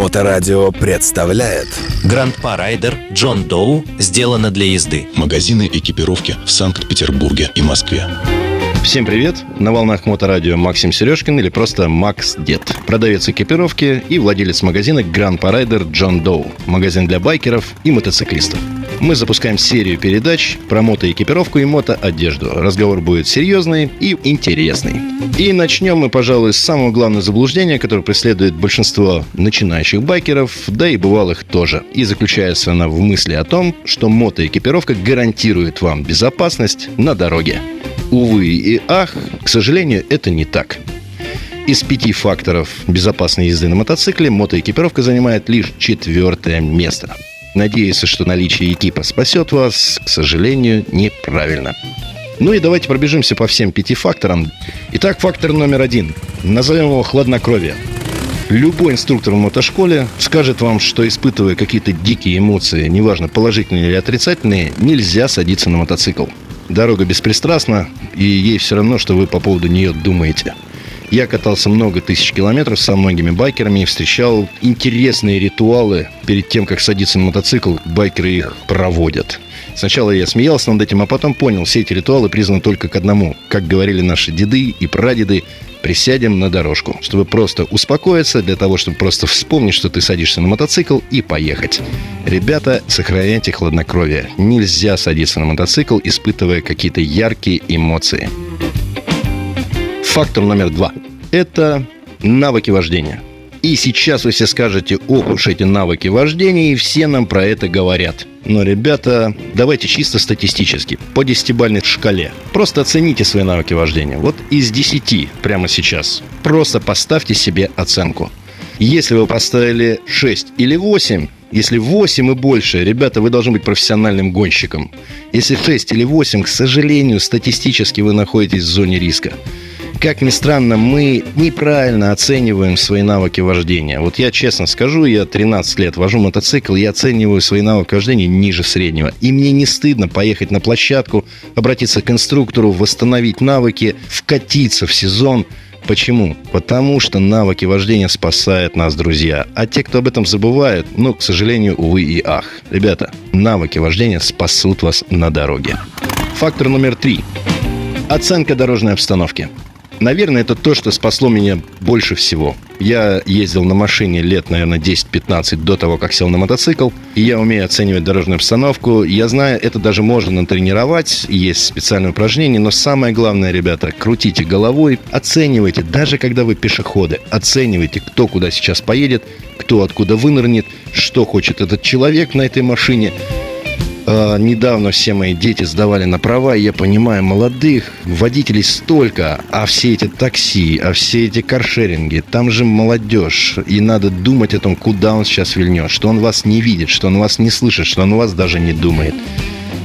Моторадио представляет Гранд-па Райдер Джон Доу сделано для езды. Магазины экипировки в Санкт-Петербурге и Москве. Всем привет! На волнах Моторадио Максим Сережкин или просто Макс Дед. Продавец экипировки и владелец магазина Grand Rider Джон Доу. Магазин для байкеров и мотоциклистов. Мы запускаем серию передач про мотоэкипировку и мотоодежду. Разговор будет серьезный и интересный. И начнем мы, пожалуй, с самого главного заблуждения, которое преследует большинство начинающих байкеров, да и бывалых тоже. И заключается она в мысли о том, что мотоэкипировка гарантирует вам безопасность на дороге. Увы и ах, к сожалению, это не так. Из пяти факторов безопасной езды на мотоцикле мотоэкипировка занимает лишь четвертое место – Надеяться, что наличие экипа спасет вас, к сожалению, неправильно. Ну и давайте пробежимся по всем пяти факторам. Итак, фактор номер один. Назовем его хладнокровие. Любой инструктор в мотошколе скажет вам, что испытывая какие-то дикие эмоции, неважно положительные или отрицательные, нельзя садиться на мотоцикл. Дорога беспристрастна, и ей все равно, что вы по поводу нее думаете. Я катался много тысяч километров со многими байкерами и встречал интересные ритуалы перед тем, как садиться на мотоцикл. Байкеры их проводят. Сначала я смеялся над этим, а потом понял, все эти ритуалы призваны только к одному. Как говорили наши деды и прадеды, присядем на дорожку, чтобы просто успокоиться, для того, чтобы просто вспомнить, что ты садишься на мотоцикл и поехать. Ребята, сохраняйте хладнокровие. Нельзя садиться на мотоцикл, испытывая какие-то яркие эмоции. Фактор номер два – это навыки вождения. И сейчас вы все скажете, ох уж эти навыки вождения, и все нам про это говорят. Но, ребята, давайте чисто статистически, по десятибальной шкале. Просто оцените свои навыки вождения. Вот из 10 прямо сейчас. Просто поставьте себе оценку. Если вы поставили 6 или 8, если 8 и больше, ребята, вы должны быть профессиональным гонщиком. Если 6 или 8, к сожалению, статистически вы находитесь в зоне риска как ни странно, мы неправильно оцениваем свои навыки вождения. Вот я честно скажу, я 13 лет вожу мотоцикл, я оцениваю свои навыки вождения ниже среднего. И мне не стыдно поехать на площадку, обратиться к инструктору, восстановить навыки, вкатиться в сезон. Почему? Потому что навыки вождения спасают нас, друзья. А те, кто об этом забывают, ну, к сожалению, увы и ах. Ребята, навыки вождения спасут вас на дороге. Фактор номер три. Оценка дорожной обстановки. Наверное, это то, что спасло меня больше всего. Я ездил на машине лет, наверное, 10-15 до того, как сел на мотоцикл. И я умею оценивать дорожную обстановку. Я знаю, это даже можно натренировать. Есть специальные упражнения. Но самое главное, ребята, крутите головой, оценивайте, даже когда вы пешеходы, оценивайте, кто куда сейчас поедет, кто откуда вынырнет, что хочет этот человек на этой машине – э, недавно все мои дети сдавали на права, и я понимаю, молодых водителей столько, а все эти такси, а все эти каршеринги, там же молодежь, и надо думать о том, куда он сейчас вильнет, что он вас не видит, что он вас не слышит, что он вас даже не думает.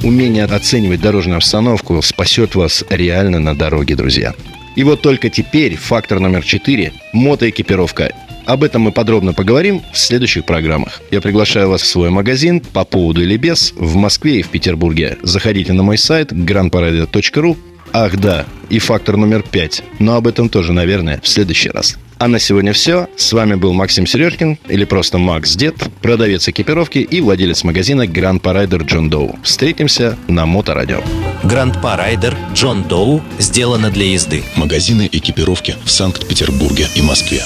Умение оценивать дорожную обстановку спасет вас реально на дороге, друзья. И вот только теперь фактор номер четыре – мотоэкипировка об этом мы подробно поговорим в следующих программах. Я приглашаю вас в свой магазин по поводу или без в Москве и в Петербурге. Заходите на мой сайт grandparade.ru Ах да, и фактор номер пять. Но об этом тоже, наверное, в следующий раз. А на сегодня все. С вами был Максим Сережкин, или просто Макс Дед, продавец экипировки и владелец магазина Grand Rider Джон Доу. Встретимся на Моторадио. Гранд-па Райдер Джон Доу сделано для езды. Магазины экипировки в Санкт-Петербурге и Москве.